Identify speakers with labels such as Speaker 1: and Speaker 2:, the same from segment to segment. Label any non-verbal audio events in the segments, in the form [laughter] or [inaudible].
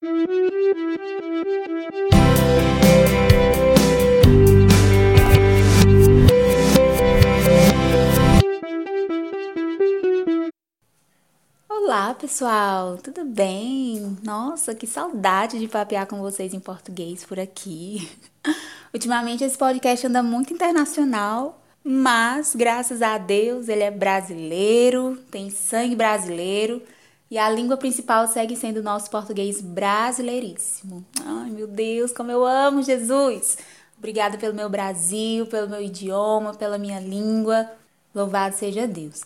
Speaker 1: Olá, pessoal, tudo bem? Nossa, que saudade de papear com vocês em português por aqui. [laughs] Ultimamente esse podcast anda muito internacional, mas graças a Deus ele é brasileiro, tem sangue brasileiro e a língua principal segue sendo o nosso português brasileiríssimo. Ai, meu Deus, como eu amo Jesus! Obrigada pelo meu Brasil, pelo meu idioma, pela minha língua. Louvado seja Deus.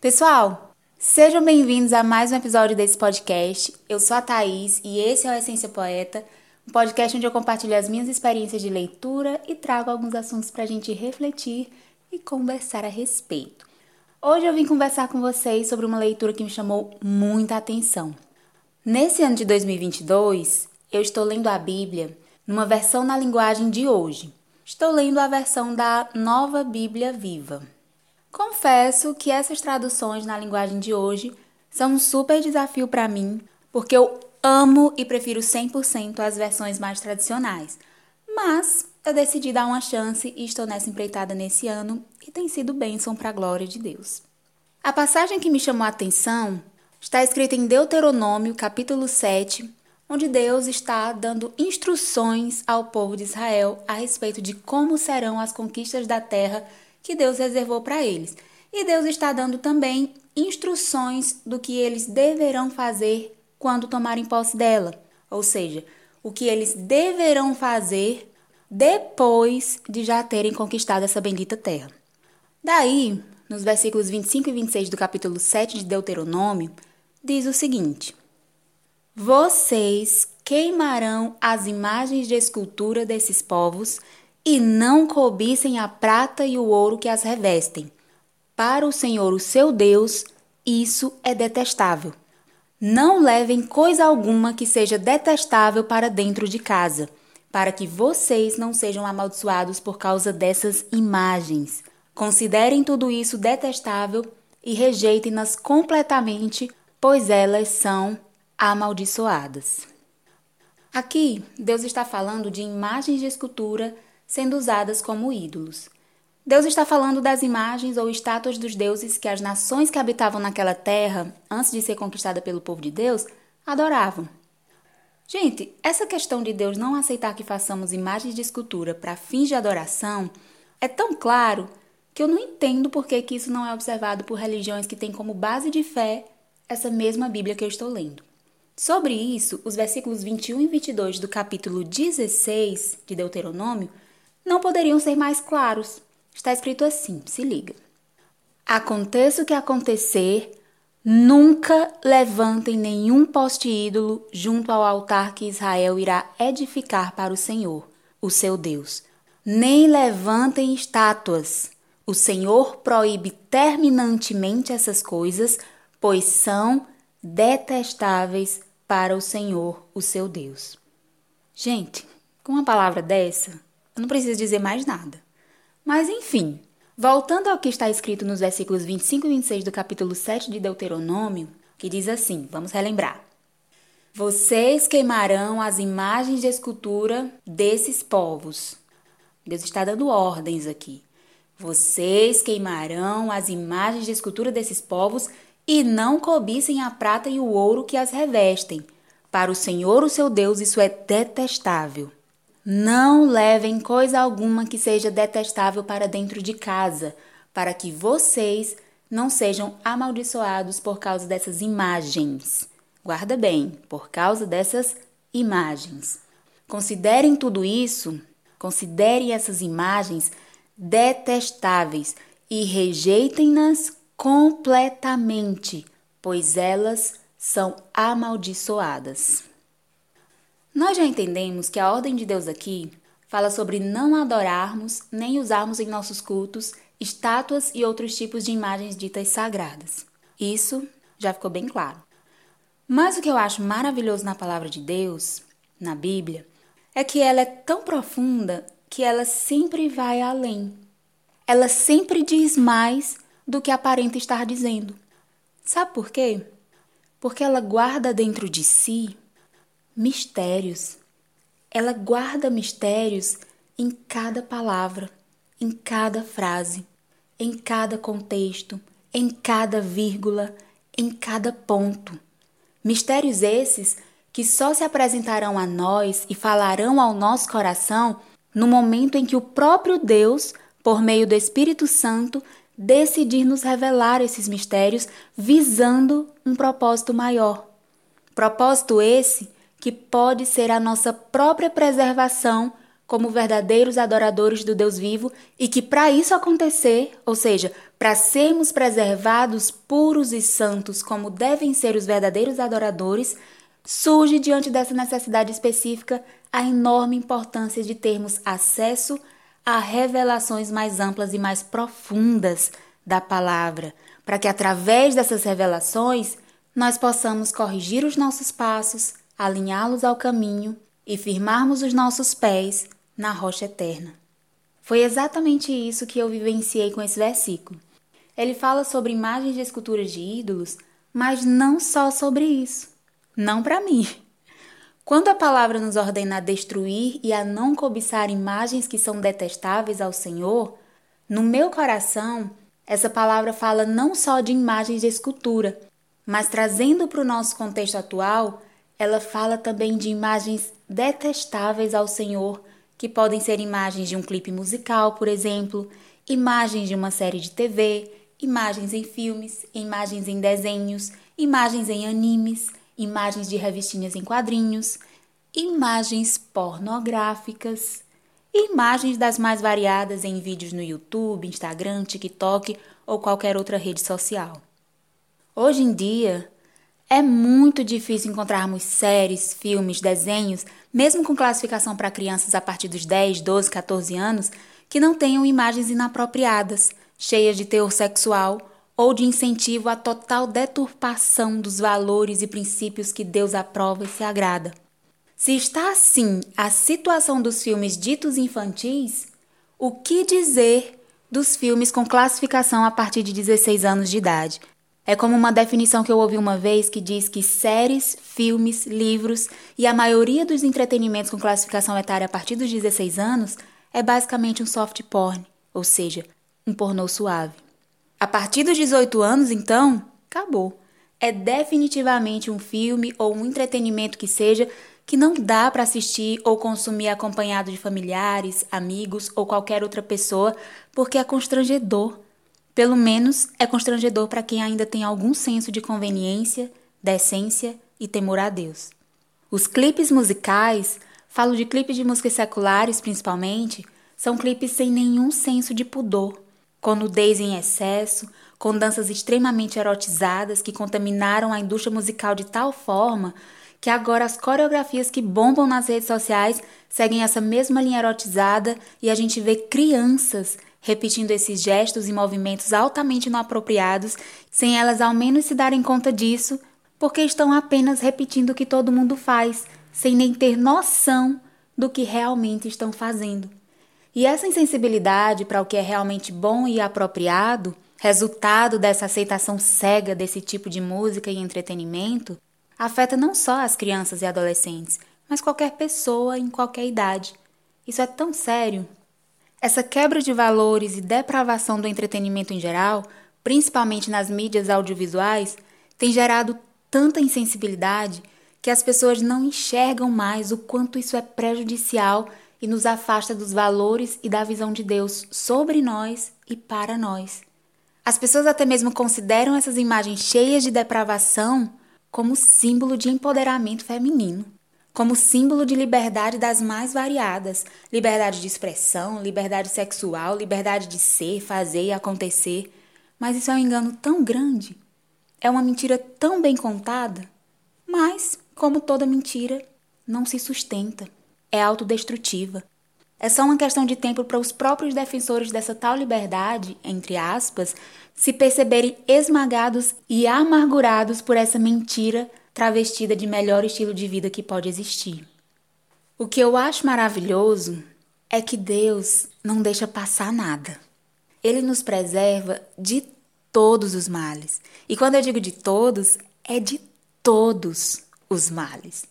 Speaker 1: Pessoal, Sejam bem-vindos a mais um episódio desse podcast. Eu sou a Thaís e esse é o Essência Poeta, um podcast onde eu compartilho as minhas experiências de leitura e trago alguns assuntos para a gente refletir e conversar a respeito. Hoje eu vim conversar com vocês sobre uma leitura que me chamou muita atenção. Nesse ano de 2022, eu estou lendo a Bíblia numa versão na linguagem de hoje. Estou lendo a versão da Nova Bíblia Viva. Confesso que essas traduções na linguagem de hoje são um super desafio para mim, porque eu amo e prefiro 100% as versões mais tradicionais. Mas eu decidi dar uma chance e estou nessa empreitada nesse ano tem sido bênção para a glória de Deus. A passagem que me chamou a atenção está escrita em Deuteronômio, capítulo 7, onde Deus está dando instruções ao povo de Israel a respeito de como serão as conquistas da terra que Deus reservou para eles. E Deus está dando também instruções do que eles deverão fazer quando tomarem posse dela. Ou seja, o que eles deverão fazer depois de já terem conquistado essa bendita terra. Daí, nos versículos 25 e 26 do capítulo 7 de Deuteronômio, diz o seguinte: Vocês queimarão as imagens de escultura desses povos e não cobissem a prata e o ouro que as revestem. Para o Senhor, o seu Deus, isso é detestável. Não levem coisa alguma que seja detestável para dentro de casa, para que vocês não sejam amaldiçoados por causa dessas imagens. Considerem tudo isso detestável e rejeitem-nas completamente, pois elas são amaldiçoadas. Aqui, Deus está falando de imagens de escultura sendo usadas como ídolos. Deus está falando das imagens ou estátuas dos deuses que as nações que habitavam naquela terra, antes de ser conquistada pelo povo de Deus, adoravam. Gente, essa questão de Deus não aceitar que façamos imagens de escultura para fins de adoração é tão claro que eu não entendo por que, que isso não é observado por religiões que têm como base de fé essa mesma Bíblia que eu estou lendo. Sobre isso, os versículos 21 e 22 do capítulo 16 de Deuteronômio não poderiam ser mais claros. Está escrito assim, se liga. Aconteça o que acontecer, nunca levantem nenhum poste ídolo junto ao altar que Israel irá edificar para o Senhor, o seu Deus. Nem levantem estátuas. O Senhor proíbe terminantemente essas coisas, pois são detestáveis para o Senhor, o seu Deus. Gente, com uma palavra dessa, eu não preciso dizer mais nada. Mas enfim, voltando ao que está escrito nos versículos 25 e 26 do capítulo 7 de Deuteronômio, que diz assim: vamos relembrar. Vocês queimarão as imagens de escultura desses povos. Deus está dando ordens aqui. Vocês queimarão as imagens de escultura desses povos e não cobissem a prata e o ouro que as revestem. Para o Senhor, o seu Deus, isso é detestável. Não levem coisa alguma que seja detestável para dentro de casa, para que vocês não sejam amaldiçoados por causa dessas imagens. Guarda bem, por causa dessas imagens. Considerem tudo isso, considerem essas imagens detestáveis e rejeitem-nas completamente, pois elas são amaldiçoadas. Nós já entendemos que a ordem de Deus aqui fala sobre não adorarmos nem usarmos em nossos cultos estátuas e outros tipos de imagens ditas sagradas. Isso já ficou bem claro. Mas o que eu acho maravilhoso na palavra de Deus, na Bíblia, é que ela é tão profunda que ela sempre vai além. Ela sempre diz mais do que aparenta estar dizendo. Sabe por quê? Porque ela guarda dentro de si mistérios. Ela guarda mistérios em cada palavra, em cada frase, em cada contexto, em cada vírgula, em cada ponto. Mistérios esses que só se apresentarão a nós e falarão ao nosso coração no momento em que o próprio Deus, por meio do Espírito Santo, decidir nos revelar esses mistérios visando um propósito maior. Propósito esse que pode ser a nossa própria preservação como verdadeiros adoradores do Deus vivo e que para isso acontecer, ou seja, para sermos preservados puros e santos como devem ser os verdadeiros adoradores, surge diante dessa necessidade específica a enorme importância de termos acesso a revelações mais amplas e mais profundas da palavra, para que através dessas revelações nós possamos corrigir os nossos passos, alinhá-los ao caminho e firmarmos os nossos pés na rocha eterna. Foi exatamente isso que eu vivenciei com esse versículo. Ele fala sobre imagens de esculturas de ídolos, mas não só sobre isso. Não para mim. Quando a palavra nos ordena a destruir e a não cobiçar imagens que são detestáveis ao Senhor, no meu coração, essa palavra fala não só de imagens de escultura, mas trazendo para o nosso contexto atual, ela fala também de imagens detestáveis ao Senhor que podem ser imagens de um clipe musical, por exemplo, imagens de uma série de TV, imagens em filmes, imagens em desenhos, imagens em animes, imagens de revistinhas em quadrinhos, imagens pornográficas, imagens das mais variadas em vídeos no YouTube, Instagram, TikTok ou qualquer outra rede social. Hoje em dia, é muito difícil encontrarmos séries, filmes, desenhos, mesmo com classificação para crianças a partir dos 10, 12, 14 anos, que não tenham imagens inapropriadas, cheias de teor sexual ou de incentivo à total deturpação dos valores e princípios que Deus aprova e se agrada. Se está assim a situação dos filmes ditos infantis, o que dizer dos filmes com classificação a partir de 16 anos de idade, é como uma definição que eu ouvi uma vez que diz que séries, filmes, livros e a maioria dos entretenimentos com classificação etária a partir dos 16 anos é basicamente um soft porn, ou seja, um pornô suave. A partir dos 18 anos, então, acabou. É definitivamente um filme ou um entretenimento que seja que não dá para assistir ou consumir acompanhado de familiares, amigos ou qualquer outra pessoa, porque é constrangedor pelo menos é constrangedor para quem ainda tem algum senso de conveniência, decência e temor a Deus. Os clipes musicais, falo de clipes de músicas seculares principalmente, são clipes sem nenhum senso de pudor, com nudez em excesso, com danças extremamente erotizadas que contaminaram a indústria musical de tal forma que agora as coreografias que bombam nas redes sociais seguem essa mesma linha erotizada e a gente vê crianças repetindo esses gestos e movimentos altamente inapropriados, sem elas ao menos se darem conta disso, porque estão apenas repetindo o que todo mundo faz, sem nem ter noção do que realmente estão fazendo. E essa insensibilidade para o que é realmente bom e apropriado, resultado dessa aceitação cega desse tipo de música e entretenimento, afeta não só as crianças e adolescentes, mas qualquer pessoa em qualquer idade. Isso é tão sério essa quebra de valores e depravação do entretenimento em geral, principalmente nas mídias audiovisuais, tem gerado tanta insensibilidade que as pessoas não enxergam mais o quanto isso é prejudicial e nos afasta dos valores e da visão de Deus sobre nós e para nós. As pessoas até mesmo consideram essas imagens cheias de depravação como símbolo de empoderamento feminino como símbolo de liberdade das mais variadas: liberdade de expressão, liberdade sexual, liberdade de ser, fazer e acontecer. Mas isso é um engano tão grande. É uma mentira tão bem contada. Mas, como toda mentira, não se sustenta. É autodestrutiva. É só uma questão de tempo para os próprios defensores dessa tal liberdade, entre aspas, se perceberem esmagados e amargurados por essa mentira travestida de melhor estilo de vida que pode existir. O que eu acho maravilhoso é que Deus não deixa passar nada. Ele nos preserva de todos os males. E quando eu digo de todos, é de todos os males.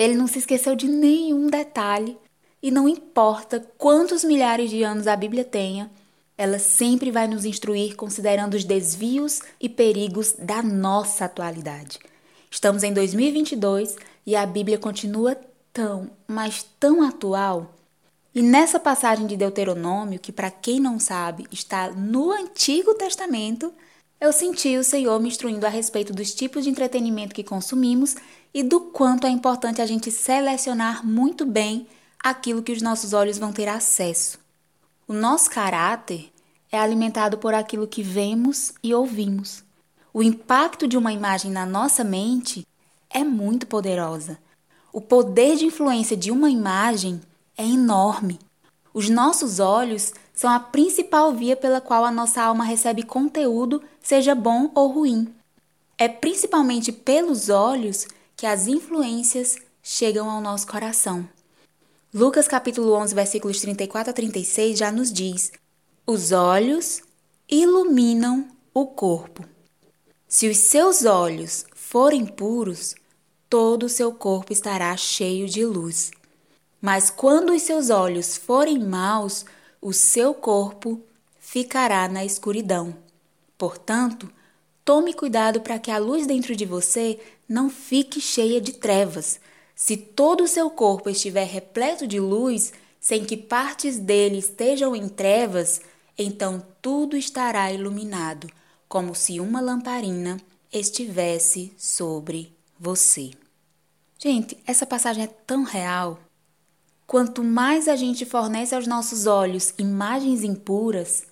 Speaker 1: Ele não se esqueceu de nenhum detalhe e não importa quantos milhares de anos a Bíblia tenha, ela sempre vai nos instruir considerando os desvios e perigos da nossa atualidade. Estamos em 2022 e a Bíblia continua tão, mas tão atual. E nessa passagem de Deuteronômio, que para quem não sabe está no Antigo Testamento, eu senti o Senhor me instruindo a respeito dos tipos de entretenimento que consumimos e do quanto é importante a gente selecionar muito bem aquilo que os nossos olhos vão ter acesso. O nosso caráter é alimentado por aquilo que vemos e ouvimos. O impacto de uma imagem na nossa mente é muito poderosa. O poder de influência de uma imagem é enorme. Os nossos olhos são a principal via pela qual a nossa alma recebe conteúdo, seja bom ou ruim. É principalmente pelos olhos que as influências chegam ao nosso coração. Lucas capítulo 11, versículos 34 a 36 já nos diz: Os olhos iluminam o corpo. Se os seus olhos forem puros, todo o seu corpo estará cheio de luz. Mas quando os seus olhos forem maus, o seu corpo ficará na escuridão. Portanto, tome cuidado para que a luz dentro de você não fique cheia de trevas se todo o seu corpo estiver repleto de luz, sem que partes dele estejam em trevas, então tudo estará iluminado, como se uma lamparina estivesse sobre você. Gente, essa passagem é tão real. Quanto mais a gente fornece aos nossos olhos imagens impuras,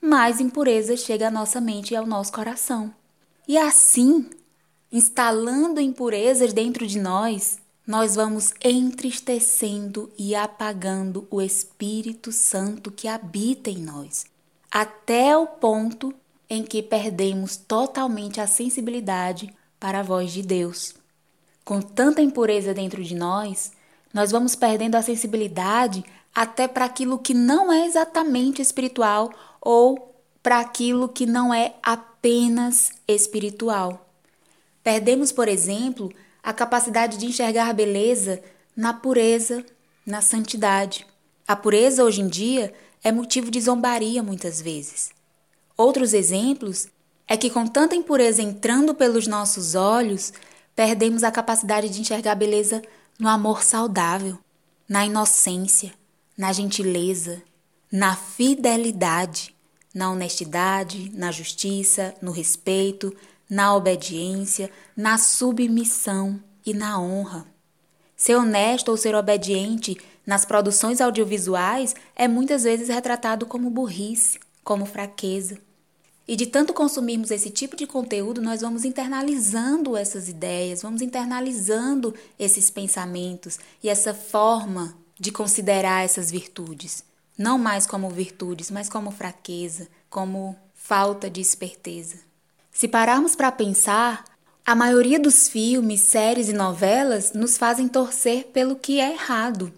Speaker 1: mais impureza chega à nossa mente e ao nosso coração. E assim, instalando impurezas dentro de nós, nós vamos entristecendo e apagando o Espírito Santo que habita em nós, até o ponto em que perdemos totalmente a sensibilidade para a voz de Deus. Com tanta impureza dentro de nós, nós vamos perdendo a sensibilidade até para aquilo que não é exatamente espiritual ou para aquilo que não é apenas espiritual. Perdemos, por exemplo, a capacidade de enxergar beleza na pureza, na santidade. A pureza hoje em dia é motivo de zombaria muitas vezes. Outros exemplos é que, com tanta impureza entrando pelos nossos olhos, perdemos a capacidade de enxergar beleza no amor saudável, na inocência, na gentileza, na fidelidade, na honestidade, na justiça, no respeito, na obediência, na submissão e na honra. Ser honesto ou ser obediente nas produções audiovisuais é muitas vezes retratado como burrice, como fraqueza. E de tanto consumirmos esse tipo de conteúdo, nós vamos internalizando essas ideias, vamos internalizando esses pensamentos e essa forma de considerar essas virtudes. Não mais como virtudes, mas como fraqueza, como falta de esperteza. Se pararmos para pensar, a maioria dos filmes, séries e novelas nos fazem torcer pelo que é errado.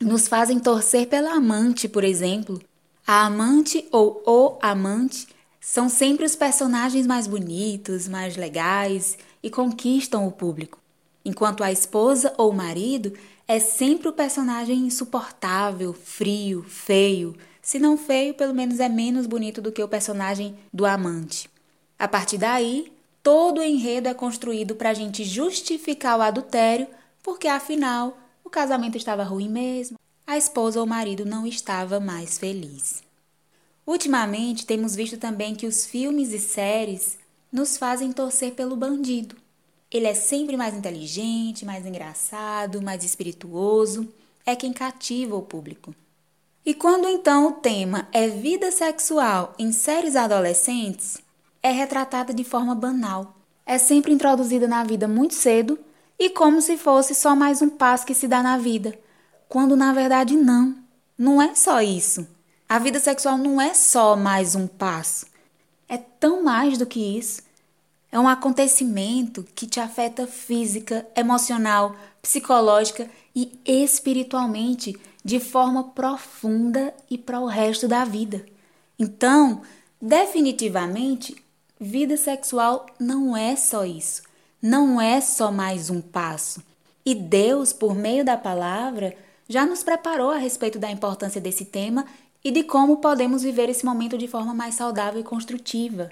Speaker 1: Nos fazem torcer pela amante, por exemplo. A amante ou o amante são sempre os personagens mais bonitos, mais legais e conquistam o público. Enquanto a esposa ou o marido é sempre o personagem insuportável, frio, feio. Se não feio, pelo menos é menos bonito do que o personagem do amante. A partir daí, todo o enredo é construído para a gente justificar o adultério, porque afinal o casamento estava ruim mesmo, a esposa ou o marido não estava mais feliz. Ultimamente, temos visto também que os filmes e séries nos fazem torcer pelo bandido. Ele é sempre mais inteligente, mais engraçado, mais espirituoso, é quem cativa o público. E quando então o tema é vida sexual em séries adolescentes, é retratada de forma banal. É sempre introduzida na vida muito cedo e como se fosse só mais um passo que se dá na vida, quando na verdade não. Não é só isso. A vida sexual não é só mais um passo. É tão mais do que isso. É um acontecimento que te afeta física, emocional, psicológica e espiritualmente de forma profunda e para o resto da vida. Então, definitivamente, Vida sexual não é só isso, não é só mais um passo. E Deus, por meio da palavra, já nos preparou a respeito da importância desse tema e de como podemos viver esse momento de forma mais saudável e construtiva.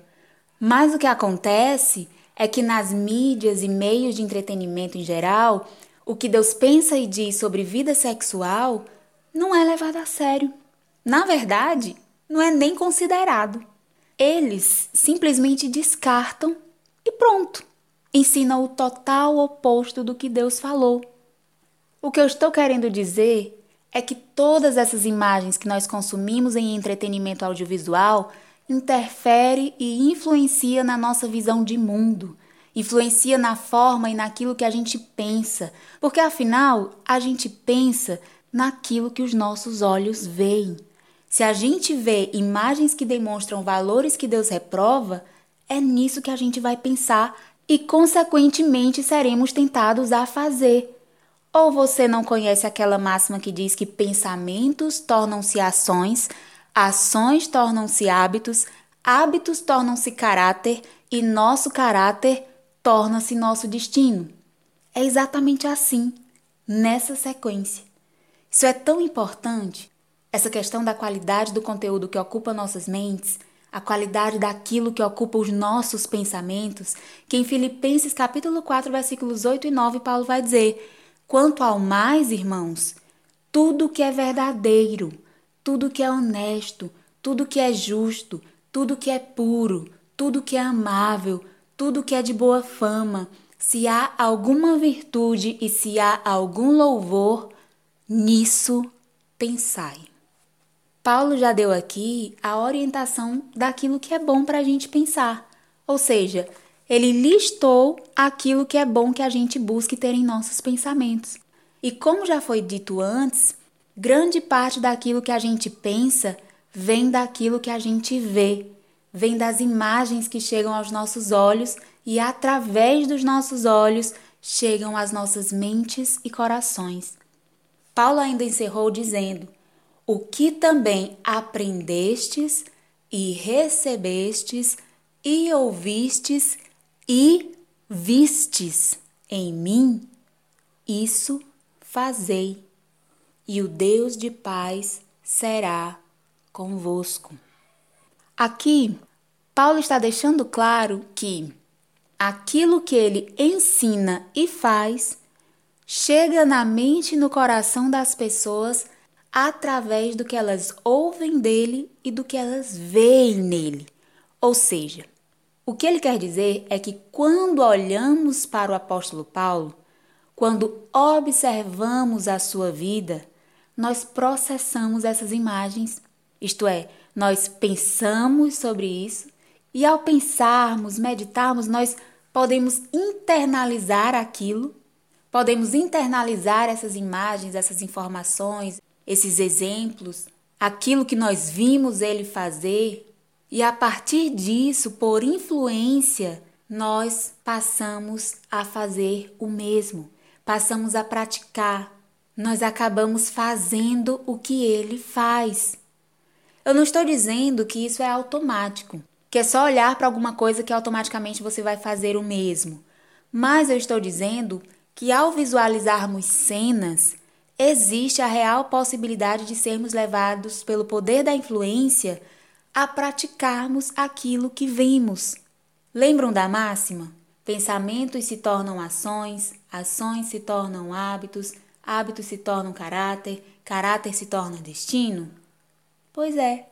Speaker 1: Mas o que acontece é que nas mídias e meios de entretenimento em geral, o que Deus pensa e diz sobre vida sexual não é levado a sério. Na verdade, não é nem considerado. Eles simplesmente descartam e pronto. Ensina o total oposto do que Deus falou. O que eu estou querendo dizer é que todas essas imagens que nós consumimos em entretenimento audiovisual interfere e influencia na nossa visão de mundo, influencia na forma e naquilo que a gente pensa, porque afinal a gente pensa naquilo que os nossos olhos veem. Se a gente vê imagens que demonstram valores que Deus reprova, é nisso que a gente vai pensar e, consequentemente, seremos tentados a fazer. Ou você não conhece aquela máxima que diz que pensamentos tornam-se ações, ações tornam-se hábitos, hábitos tornam-se caráter e nosso caráter torna-se nosso destino? É exatamente assim, nessa sequência. Isso é tão importante essa questão da qualidade do conteúdo que ocupa nossas mentes, a qualidade daquilo que ocupa os nossos pensamentos, que em Filipenses capítulo 4, versículos 8 e 9, Paulo vai dizer: Quanto ao mais, irmãos, tudo que é verdadeiro, tudo que é honesto, tudo que é justo, tudo que é puro, tudo que é amável, tudo que é de boa fama, se há alguma virtude e se há algum louvor, nisso pensai. Paulo já deu aqui a orientação daquilo que é bom para a gente pensar. Ou seja, ele listou aquilo que é bom que a gente busque ter em nossos pensamentos. E como já foi dito antes, grande parte daquilo que a gente pensa vem daquilo que a gente vê, vem das imagens que chegam aos nossos olhos e através dos nossos olhos chegam às nossas mentes e corações. Paulo ainda encerrou dizendo: o que também aprendestes e recebestes e ouvistes e vistes em mim, isso fazei, e o Deus de paz será convosco. Aqui, Paulo está deixando claro que aquilo que ele ensina e faz chega na mente e no coração das pessoas através do que elas ouvem dele e do que elas veem nele. Ou seja, o que ele quer dizer é que quando olhamos para o apóstolo Paulo, quando observamos a sua vida, nós processamos essas imagens, isto é, nós pensamos sobre isso e ao pensarmos, meditarmos, nós podemos internalizar aquilo, podemos internalizar essas imagens, essas informações, esses exemplos, aquilo que nós vimos ele fazer, e a partir disso, por influência, nós passamos a fazer o mesmo, passamos a praticar, nós acabamos fazendo o que ele faz. Eu não estou dizendo que isso é automático, que é só olhar para alguma coisa que automaticamente você vai fazer o mesmo. Mas eu estou dizendo que ao visualizarmos cenas, existe a real possibilidade de sermos levados pelo poder da influência a praticarmos aquilo que vimos. Lembram da máxima? Pensamentos se tornam ações, ações se tornam hábitos, hábitos se tornam caráter, caráter se torna destino? Pois é.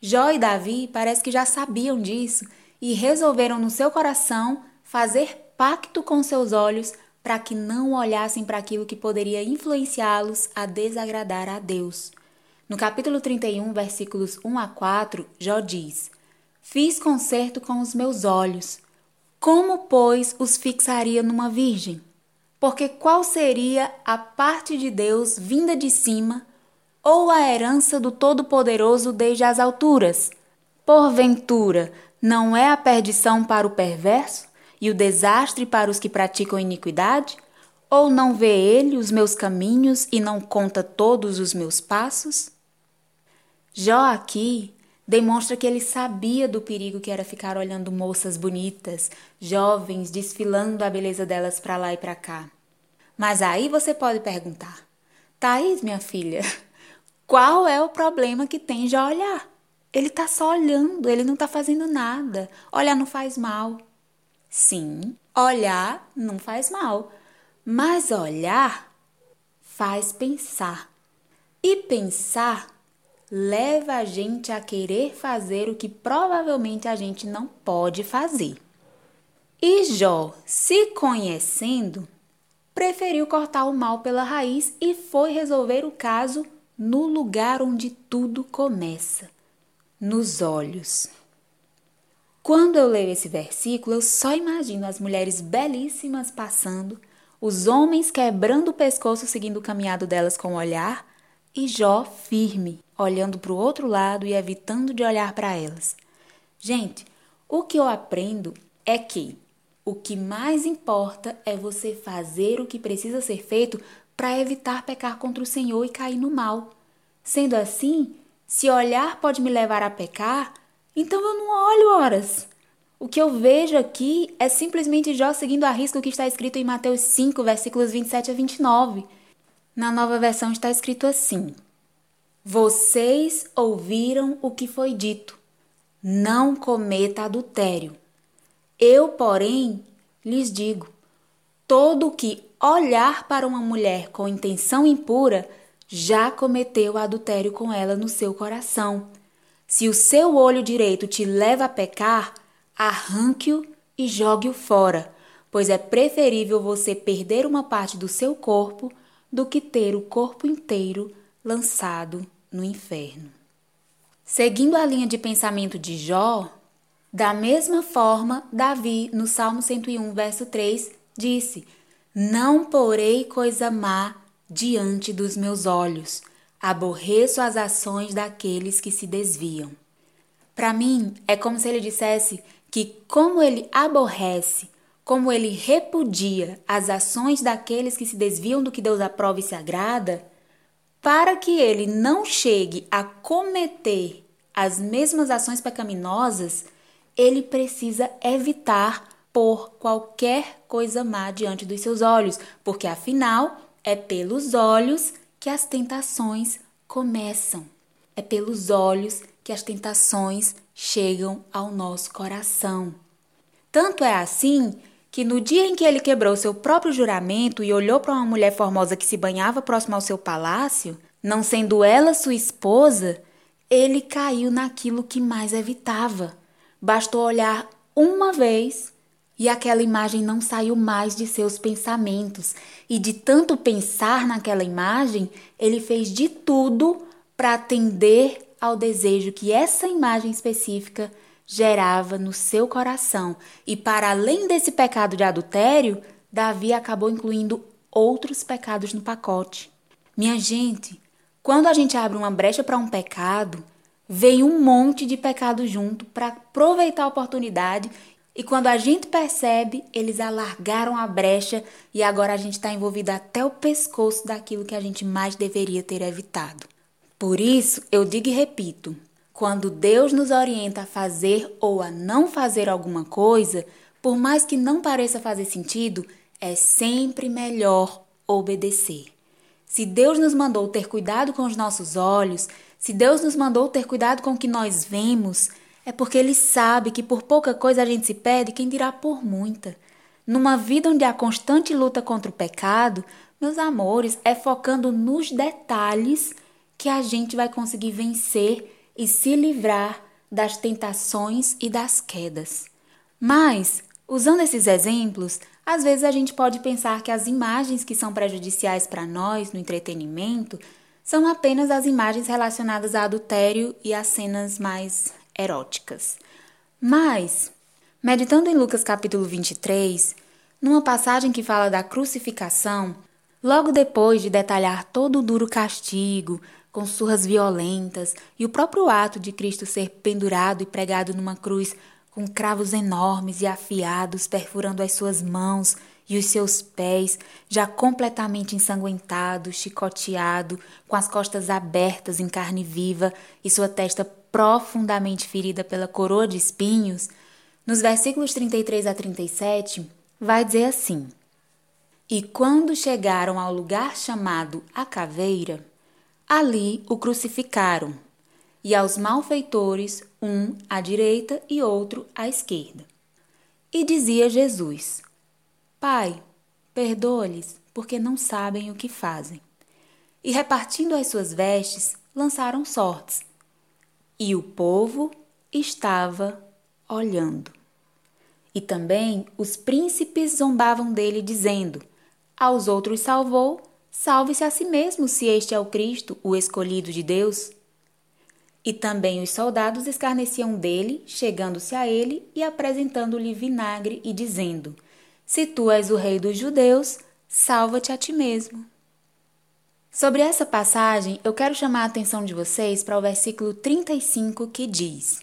Speaker 1: Jó e Davi parece que já sabiam disso e resolveram no seu coração fazer pacto com seus olhos para que não olhassem para aquilo que poderia influenciá-los a desagradar a Deus. No capítulo 31, versículos 1 a 4, Jó diz: Fiz concerto com os meus olhos. Como, pois, os fixaria numa virgem? Porque qual seria a parte de Deus vinda de cima, ou a herança do Todo-Poderoso desde as alturas? Porventura, não é a perdição para o perverso? e o desastre para os que praticam iniquidade? Ou não vê ele os meus caminhos e não conta todos os meus passos? Jó aqui demonstra que ele sabia do perigo que era ficar olhando moças bonitas, jovens, desfilando a beleza delas para lá e para cá. Mas aí você pode perguntar: Thaís, minha filha, [laughs] qual é o problema que tem já olhar? Ele está só olhando, ele não está fazendo nada. Olhar não faz mal. Sim, olhar não faz mal. Mas olhar faz pensar. E pensar leva a gente a querer fazer o que provavelmente a gente não pode fazer. E Jó, se conhecendo, preferiu cortar o mal pela raiz e foi resolver o caso no lugar onde tudo começa nos olhos. Quando eu leio esse versículo, eu só imagino as mulheres belíssimas passando, os homens quebrando o pescoço seguindo o caminhado delas com o olhar, e Jó firme, olhando para o outro lado e evitando de olhar para elas. Gente, o que eu aprendo é que o que mais importa é você fazer o que precisa ser feito para evitar pecar contra o Senhor e cair no mal. Sendo assim, se olhar pode me levar a pecar, então eu não olho horas. O que eu vejo aqui é simplesmente Jó seguindo a risca o que está escrito em Mateus 5, versículos 27 a 29. Na nova versão está escrito assim: Vocês ouviram o que foi dito, não cometa adultério. Eu, porém, lhes digo: todo que olhar para uma mulher com intenção impura já cometeu adultério com ela no seu coração. Se o seu olho direito te leva a pecar, arranque-o e jogue-o fora, pois é preferível você perder uma parte do seu corpo do que ter o corpo inteiro lançado no inferno. Seguindo a linha de pensamento de Jó, da mesma forma, Davi, no Salmo 101, verso 3, disse: Não porei coisa má diante dos meus olhos. Aborreço as ações daqueles que se desviam. Para mim, é como se ele dissesse que, como ele aborrece, como ele repudia as ações daqueles que se desviam do que Deus aprova e se agrada, para que ele não chegue a cometer as mesmas ações pecaminosas, ele precisa evitar por qualquer coisa má diante dos seus olhos, porque afinal é pelos olhos que as tentações começam. É pelos olhos que as tentações chegam ao nosso coração. Tanto é assim que no dia em que ele quebrou seu próprio juramento e olhou para uma mulher formosa que se banhava próximo ao seu palácio, não sendo ela sua esposa, ele caiu naquilo que mais evitava. Bastou olhar uma vez e aquela imagem não saiu mais de seus pensamentos, e de tanto pensar naquela imagem, ele fez de tudo para atender ao desejo que essa imagem específica gerava no seu coração. E para além desse pecado de adultério, Davi acabou incluindo outros pecados no pacote. Minha gente, quando a gente abre uma brecha para um pecado, vem um monte de pecado junto para aproveitar a oportunidade e quando a gente percebe, eles alargaram a brecha e agora a gente está envolvido até o pescoço daquilo que a gente mais deveria ter evitado. Por isso, eu digo e repito: quando Deus nos orienta a fazer ou a não fazer alguma coisa, por mais que não pareça fazer sentido, é sempre melhor obedecer. Se Deus nos mandou ter cuidado com os nossos olhos, se Deus nos mandou ter cuidado com o que nós vemos, é porque ele sabe que por pouca coisa a gente se perde, quem dirá por muita. Numa vida onde há constante luta contra o pecado, meus amores, é focando nos detalhes que a gente vai conseguir vencer e se livrar das tentações e das quedas. Mas, usando esses exemplos, às vezes a gente pode pensar que as imagens que são prejudiciais para nós no entretenimento são apenas as imagens relacionadas a adultério e as cenas mais eróticas. Mas, meditando em Lucas capítulo 23, numa passagem que fala da crucificação, logo depois de detalhar todo o duro castigo, com surras violentas e o próprio ato de Cristo ser pendurado e pregado numa cruz com cravos enormes e afiados perfurando as suas mãos e os seus pés, já completamente ensanguentado, chicoteado, com as costas abertas em carne viva e sua testa profundamente ferida pela coroa de espinhos, nos versículos 33 a 37, vai dizer assim: E quando chegaram ao lugar chamado a caveira, ali o crucificaram, e aos malfeitores, um à direita e outro à esquerda. E dizia Jesus: Pai, perdoa-lhes, porque não sabem o que fazem. E repartindo as suas vestes, lançaram sortes. E o povo estava olhando. E também os príncipes zombavam dele, dizendo: Aos outros salvou, salve-se a si mesmo, se este é o Cristo, o escolhido de Deus. E também os soldados escarneciam dele, chegando-se a ele e apresentando-lhe vinagre e dizendo: Se tu és o rei dos judeus, salva-te a ti mesmo. Sobre essa passagem, eu quero chamar a atenção de vocês para o versículo 35 que diz: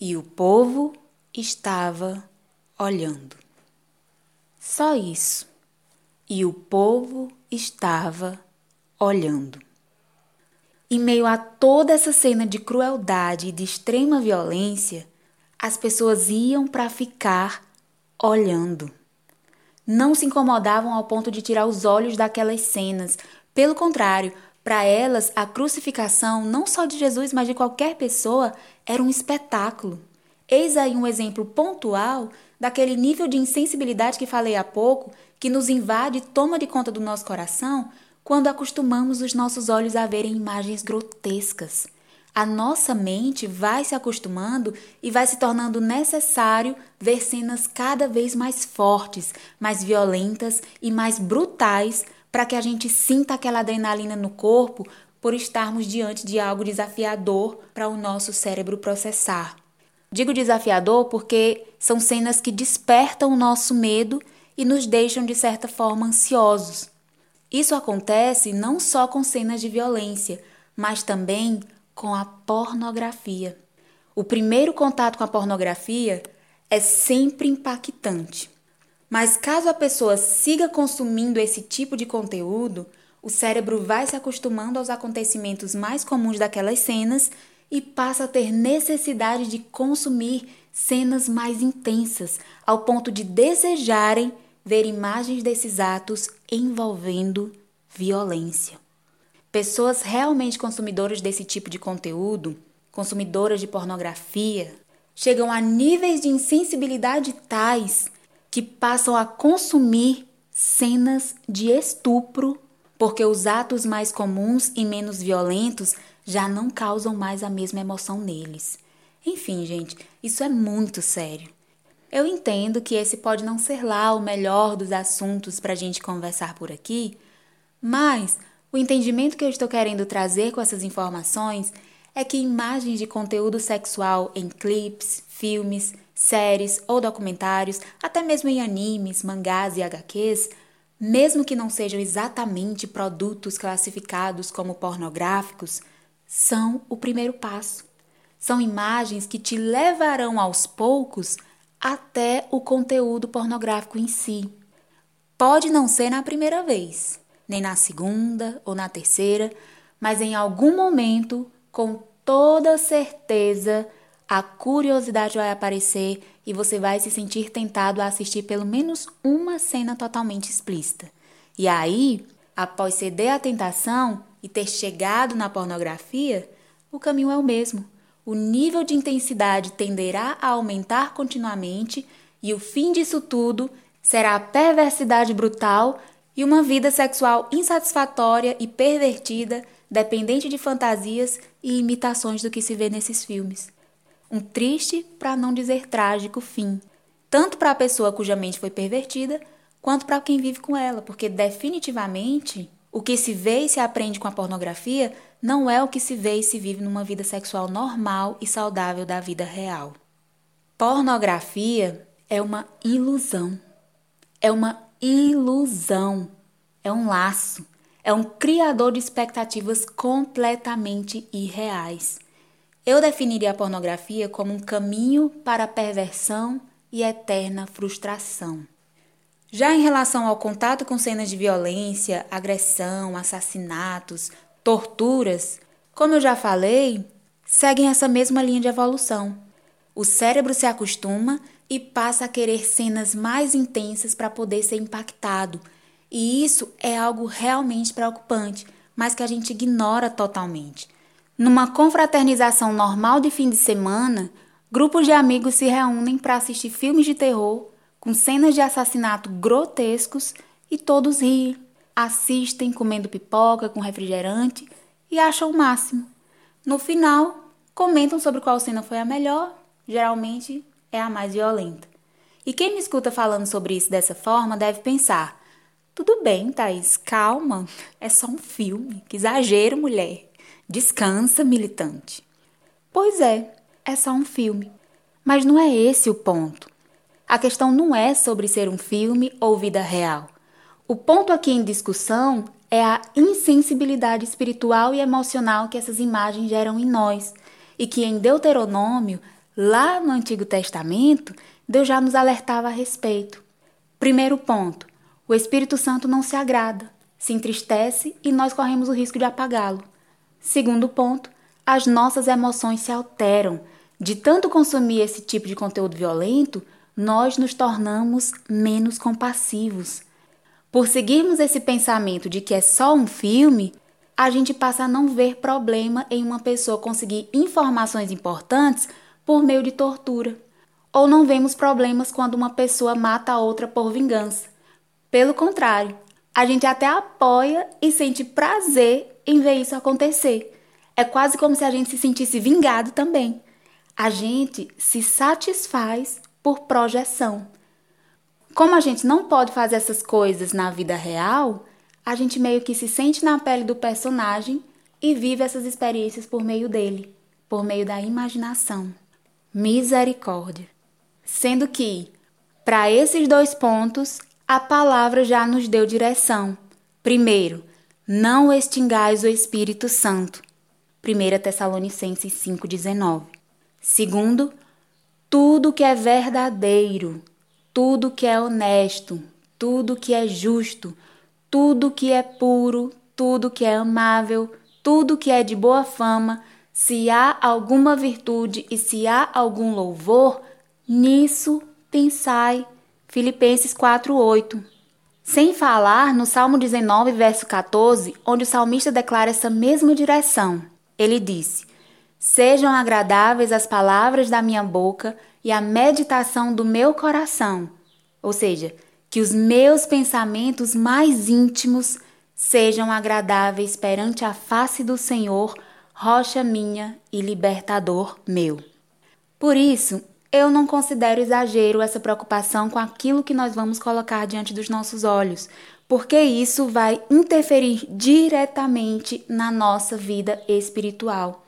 Speaker 1: E o povo estava olhando. Só isso. E o povo estava olhando. Em meio a toda essa cena de crueldade e de extrema violência, as pessoas iam para ficar olhando. Não se incomodavam ao ponto de tirar os olhos daquelas cenas, pelo contrário, para elas, a crucificação, não só de Jesus, mas de qualquer pessoa, era um espetáculo. Eis aí um exemplo pontual daquele nível de insensibilidade que falei há pouco, que nos invade e toma de conta do nosso coração quando acostumamos os nossos olhos a verem imagens grotescas. A nossa mente vai se acostumando e vai se tornando necessário ver cenas cada vez mais fortes, mais violentas e mais brutais para que a gente sinta aquela adrenalina no corpo por estarmos diante de algo desafiador para o nosso cérebro processar. Digo desafiador porque são cenas que despertam o nosso medo e nos deixam de certa forma ansiosos. Isso acontece não só com cenas de violência, mas também com a pornografia. O primeiro contato com a pornografia é sempre impactante. Mas caso a pessoa siga consumindo esse tipo de conteúdo, o cérebro vai se acostumando aos acontecimentos mais comuns daquelas cenas e passa a ter necessidade de consumir cenas mais intensas, ao ponto de desejarem ver imagens desses atos envolvendo violência. Pessoas realmente consumidoras desse tipo de conteúdo, consumidoras de pornografia, chegam a níveis de insensibilidade tais que passam a consumir cenas de estupro, porque os atos mais comuns e menos violentos já não causam mais a mesma emoção neles. Enfim, gente, isso é muito sério. Eu entendo que esse pode não ser lá o melhor dos assuntos para a gente conversar por aqui, mas o entendimento que eu estou querendo trazer com essas informações é que imagens de conteúdo sexual em clipes, filmes, séries ou documentários, até mesmo em animes, mangás e HQs, mesmo que não sejam exatamente produtos classificados como pornográficos, são o primeiro passo. São imagens que te levarão aos poucos até o conteúdo pornográfico em si. Pode não ser na primeira vez, nem na segunda ou na terceira, mas em algum momento, com toda certeza, a curiosidade vai aparecer e você vai se sentir tentado a assistir pelo menos uma cena totalmente explícita. E aí, após ceder à tentação e ter chegado na pornografia, o caminho é o mesmo. O nível de intensidade tenderá a aumentar continuamente e o fim disso tudo será a perversidade brutal e uma vida sexual insatisfatória e pervertida, dependente de fantasias e imitações do que se vê nesses filmes um triste, para não dizer trágico, fim, tanto para a pessoa cuja mente foi pervertida, quanto para quem vive com ela, porque definitivamente o que se vê e se aprende com a pornografia não é o que se vê e se vive numa vida sexual normal e saudável da vida real. Pornografia é uma ilusão. É uma ilusão. É um laço. É um criador de expectativas completamente irreais. Eu definiria a pornografia como um caminho para a perversão e eterna frustração. Já em relação ao contato com cenas de violência, agressão, assassinatos, torturas, como eu já falei, seguem essa mesma linha de evolução. O cérebro se acostuma e passa a querer cenas mais intensas para poder ser impactado. E isso é algo realmente preocupante, mas que a gente ignora totalmente. Numa confraternização normal de fim de semana, grupos de amigos se reúnem para assistir filmes de terror com cenas de assassinato grotescos e todos riem, assistem comendo pipoca com refrigerante e acham o máximo. No final, comentam sobre qual cena foi a melhor, geralmente é a mais violenta. E quem me escuta falando sobre isso dessa forma deve pensar: tudo bem, Thaís, calma. É só um filme. Que exagero, mulher. Descansa, militante. Pois é, é só um filme. Mas não é esse o ponto. A questão não é sobre ser um filme ou vida real. O ponto aqui em discussão é a insensibilidade espiritual e emocional que essas imagens geram em nós e que em Deuteronômio, lá no Antigo Testamento, Deus já nos alertava a respeito. Primeiro ponto: o Espírito Santo não se agrada, se entristece e nós corremos o risco de apagá-lo. Segundo ponto, as nossas emoções se alteram. De tanto consumir esse tipo de conteúdo violento, nós nos tornamos menos compassivos. Por seguirmos esse pensamento de que é só um filme, a gente passa a não ver problema em uma pessoa conseguir informações importantes por meio de tortura. Ou não vemos problemas quando uma pessoa mata a outra por vingança. Pelo contrário, a gente até apoia e sente prazer em ver isso acontecer. É quase como se a gente se sentisse vingado também. A gente se satisfaz por projeção. Como a gente não pode fazer essas coisas na vida real, a gente meio que se sente na pele do personagem e vive essas experiências por meio dele, por meio da imaginação. Misericórdia. Sendo que, para esses dois pontos, a palavra já nos deu direção. Primeiro, não extingais o Espírito Santo. 1 Tessalonicenses 5,19. Segundo, tudo que é verdadeiro, tudo que é honesto, tudo que é justo, tudo que é puro, tudo que é amável, tudo que é de boa fama, se há alguma virtude e se há algum louvor, nisso pensai. Filipenses 4:8. Sem falar no Salmo 19, verso 14, onde o salmista declara essa mesma direção. Ele disse: Sejam agradáveis as palavras da minha boca e a meditação do meu coração. Ou seja, que os meus pensamentos mais íntimos sejam agradáveis perante a face do Senhor, rocha minha e libertador meu. Por isso, eu não considero exagero essa preocupação com aquilo que nós vamos colocar diante dos nossos olhos, porque isso vai interferir diretamente na nossa vida espiritual.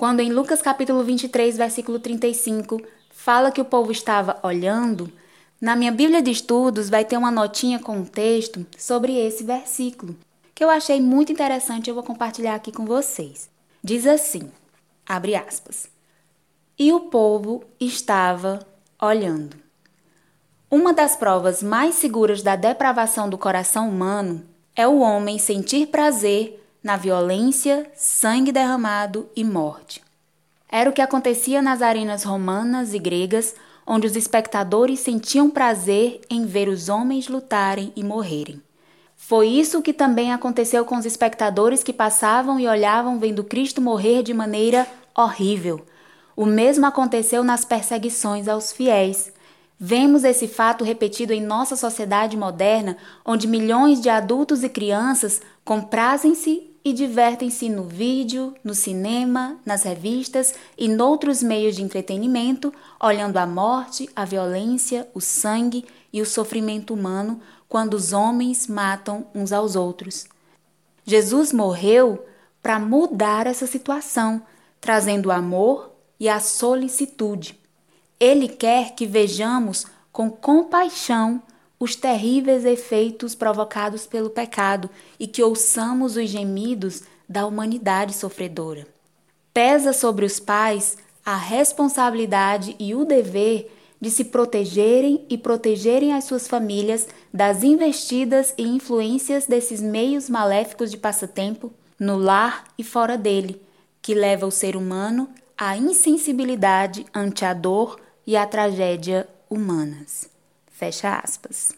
Speaker 1: Quando em Lucas capítulo 23, versículo 35, fala que o povo estava olhando, na minha Bíblia de Estudos vai ter uma notinha com um texto sobre esse versículo, que eu achei muito interessante e eu vou compartilhar aqui com vocês. Diz assim: abre aspas e o povo estava olhando. Uma das provas mais seguras da depravação do coração humano é o homem sentir prazer na violência, sangue derramado e morte. Era o que acontecia nas arenas romanas e gregas, onde os espectadores sentiam prazer em ver os homens lutarem e morrerem. Foi isso que também aconteceu com os espectadores que passavam e olhavam vendo Cristo morrer de maneira horrível, o mesmo aconteceu nas perseguições aos fiéis. Vemos esse fato repetido em nossa sociedade moderna, onde milhões de adultos e crianças comprazem-se e divertem-se no vídeo, no cinema, nas revistas e noutros meios de entretenimento, olhando a morte, a violência, o sangue e o sofrimento humano quando os homens matam uns aos outros. Jesus morreu para mudar essa situação, trazendo amor, e a solicitude. Ele quer que vejamos com compaixão os terríveis efeitos provocados pelo pecado e que ouçamos os gemidos da humanidade sofredora. Pesa sobre os pais a responsabilidade e o dever de se protegerem e protegerem as suas famílias das investidas e influências desses meios maléficos de passatempo no lar e fora dele, que leva o ser humano a insensibilidade ante a dor e a tragédia humanas. Fecha aspas.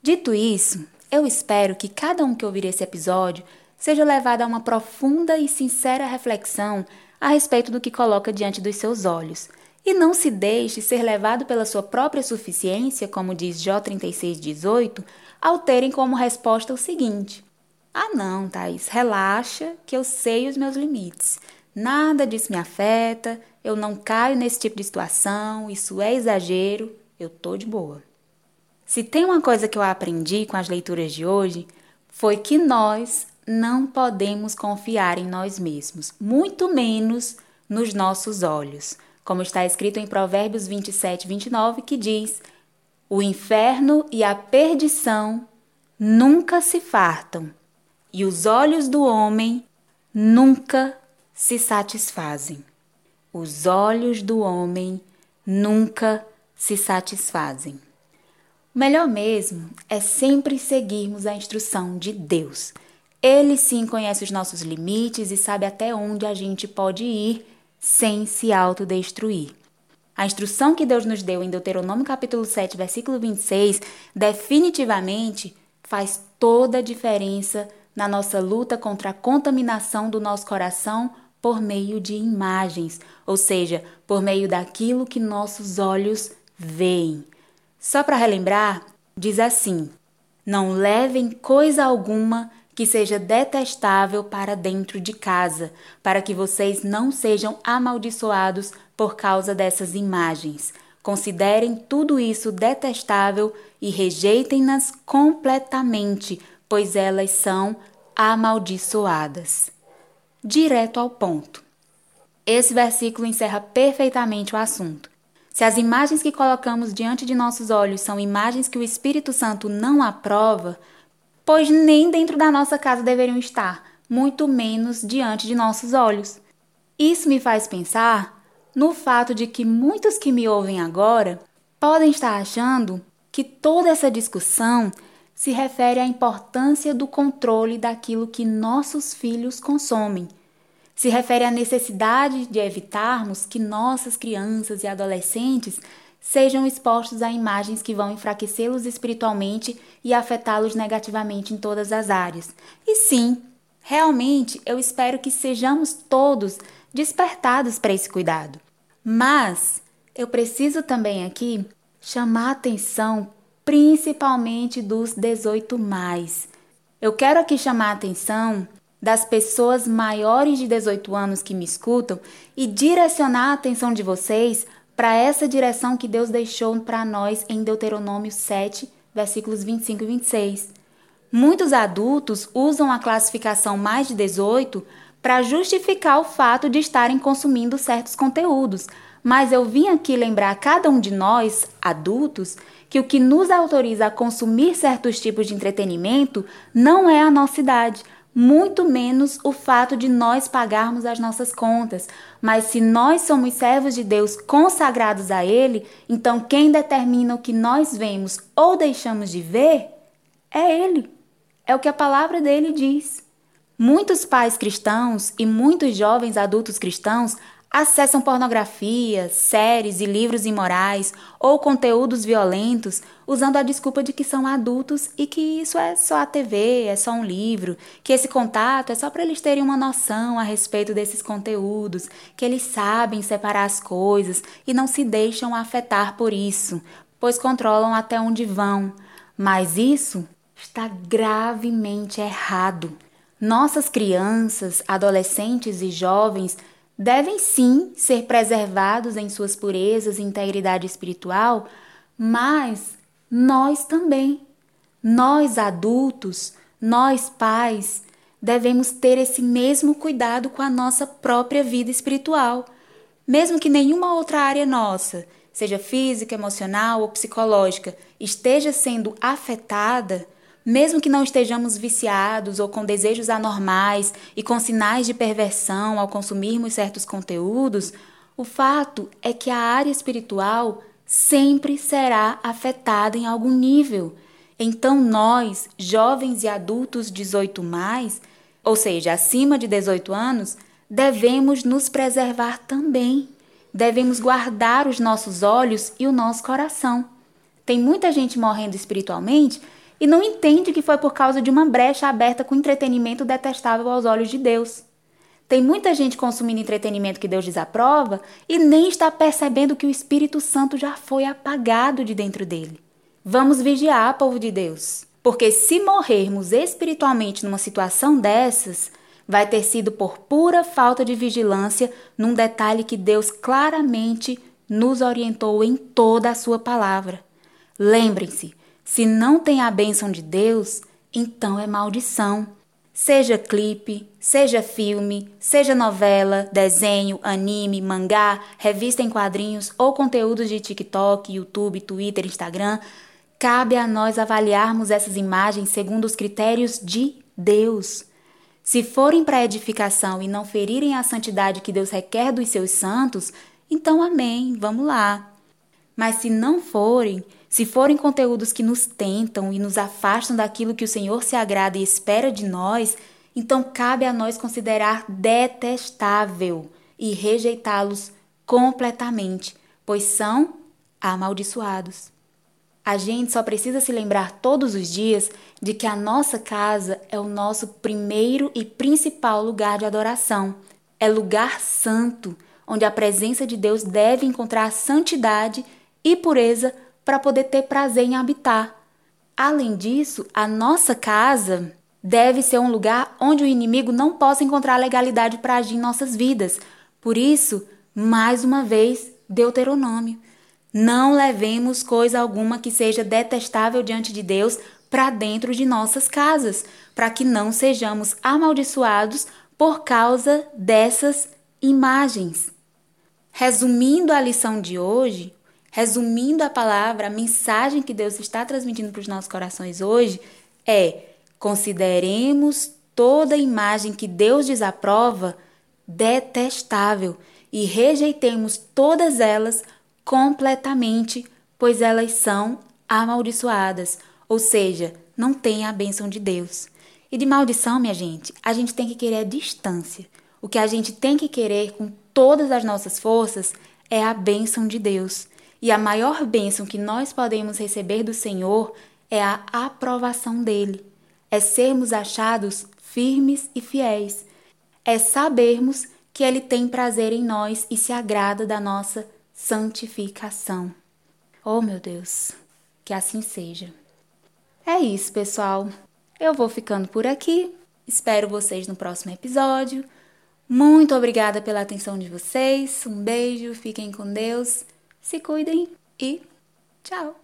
Speaker 1: Dito isso, eu espero que cada um que ouvir esse episódio seja levado a uma profunda e sincera reflexão a respeito do que coloca diante dos seus olhos. E não se deixe ser levado pela sua própria suficiência, como diz Jó 36,18, ao terem como resposta o seguinte: Ah, não, Thaís, relaxa, que eu sei os meus limites. Nada disso me afeta, eu não caio nesse tipo de situação, isso é exagero, eu tô de boa. Se tem uma coisa que eu aprendi com as leituras de hoje, foi que nós não podemos confiar em nós mesmos, muito menos nos nossos olhos. Como está escrito em Provérbios 27, 29, que diz: O inferno e a perdição nunca se fartam, e os olhos do homem nunca se satisfazem. Os olhos do homem nunca se satisfazem. Melhor mesmo é sempre seguirmos a instrução de Deus. Ele sim conhece os nossos limites e sabe até onde a gente pode ir sem se autodestruir. A instrução que Deus nos deu em Deuteronômio capítulo 7, versículo 26, definitivamente faz toda a diferença na nossa luta contra a contaminação do nosso coração por meio de imagens, ou seja, por meio daquilo que nossos olhos veem. Só para relembrar, diz assim: Não levem coisa alguma que seja detestável para dentro de casa, para que vocês não sejam amaldiçoados por causa dessas imagens. Considerem tudo isso detestável e rejeitem-nas completamente, pois elas são amaldiçoadas. Direto ao ponto. Esse versículo encerra perfeitamente o assunto. Se as imagens que colocamos diante de nossos olhos são imagens que o Espírito Santo não aprova, pois nem dentro da nossa casa deveriam estar, muito menos diante de nossos olhos. Isso me faz pensar no fato de que muitos que me ouvem agora podem estar achando que toda essa discussão se refere à importância do controle daquilo que nossos filhos consomem se refere à necessidade de evitarmos que nossas crianças e adolescentes sejam expostos a imagens que vão enfraquecê-los espiritualmente e afetá-los negativamente em todas as áreas. E sim, realmente eu espero que sejamos todos despertados para esse cuidado. Mas eu preciso também aqui chamar atenção principalmente dos 18 mais. Eu quero aqui chamar atenção das pessoas maiores de 18 anos que me escutam e direcionar a atenção de vocês para essa direção que Deus deixou para nós em Deuteronômio 7, versículos 25 e 26. Muitos adultos usam a classificação mais de 18 para justificar o fato de estarem consumindo certos conteúdos, mas eu vim aqui lembrar a cada um de nós, adultos, que o que nos autoriza a consumir certos tipos de entretenimento não é a nossa idade, muito menos o fato de nós pagarmos as nossas contas. Mas se nós somos servos de Deus consagrados a Ele, então quem determina o que nós vemos ou deixamos de ver é Ele. É o que a palavra dele diz. Muitos pais cristãos e muitos jovens adultos cristãos acessam pornografia, séries e livros imorais ou conteúdos violentos usando a desculpa de que são adultos e que isso é só a TV, é só um livro, que esse contato é só para eles terem uma noção a respeito desses conteúdos, que eles sabem separar as coisas e não se deixam afetar por isso, pois controlam até onde vão. Mas isso está gravemente errado. Nossas crianças, adolescentes e jovens devem sim ser preservados em suas purezas e integridade espiritual, mas nós também, nós adultos, nós pais, devemos ter esse mesmo cuidado com a nossa própria vida espiritual, mesmo que nenhuma outra área nossa, seja física, emocional ou psicológica, esteja sendo afetada mesmo que não estejamos viciados ou com desejos anormais e com sinais de perversão ao consumirmos certos conteúdos, o fato é que a área espiritual sempre será afetada em algum nível. Então nós, jovens e adultos 18 mais, ou seja, acima de 18 anos, devemos nos preservar também. Devemos guardar os nossos olhos e o nosso coração. Tem muita gente morrendo espiritualmente e não entende que foi por causa de uma brecha aberta com entretenimento detestável aos olhos de Deus. Tem muita gente consumindo entretenimento que Deus desaprova e nem está percebendo que o Espírito Santo já foi apagado de dentro dele. Vamos vigiar, povo de Deus. Porque se morrermos espiritualmente numa situação dessas, vai ter sido por pura falta de vigilância num detalhe que Deus claramente nos orientou em toda a sua palavra. Lembrem-se, se não tem a bênção de Deus, então é maldição. Seja clipe, seja filme, seja novela, desenho, anime, mangá, revista em quadrinhos ou conteúdos de TikTok, YouTube, Twitter, Instagram, Cabe a nós avaliarmos essas imagens segundo os critérios de Deus. Se forem para edificação e não ferirem a santidade que Deus requer dos seus santos, então amém, vamos lá. Mas se não forem, se forem conteúdos que nos tentam e nos afastam daquilo que o Senhor se agrada e espera de nós, então cabe a nós considerar detestável e rejeitá-los completamente, pois são amaldiçoados. A gente só precisa se lembrar todos os dias de que a nossa casa é o nosso primeiro e principal lugar de adoração. É lugar santo, onde a presença de Deus deve encontrar santidade e pureza para poder ter prazer em habitar. Além disso, a nossa casa deve ser um lugar onde o inimigo não possa encontrar legalidade para agir em nossas vidas. Por isso, mais uma vez, Deuteronômio. Não levemos coisa alguma que seja detestável diante de Deus para dentro de nossas casas, para que não sejamos amaldiçoados por causa dessas imagens. Resumindo a lição de hoje, resumindo a palavra, a mensagem que Deus está transmitindo para os nossos corações hoje é: consideremos toda imagem que Deus desaprova detestável e rejeitemos todas elas completamente, pois elas são amaldiçoadas, ou seja, não têm a bênção de Deus. E de maldição, minha gente, a gente tem que querer a distância. O que a gente tem que querer com todas as nossas forças é a bênção de Deus. E a maior bênção que nós podemos receber do Senhor é a aprovação dele. É sermos achados firmes e fiéis. É sabermos que ele tem prazer em nós e se agrada da nossa santificação. Oh, meu Deus, que assim seja. É isso, pessoal. Eu vou ficando por aqui. Espero vocês no próximo episódio. Muito obrigada pela atenção de vocês. Um beijo, fiquem com Deus, se cuidem e tchau!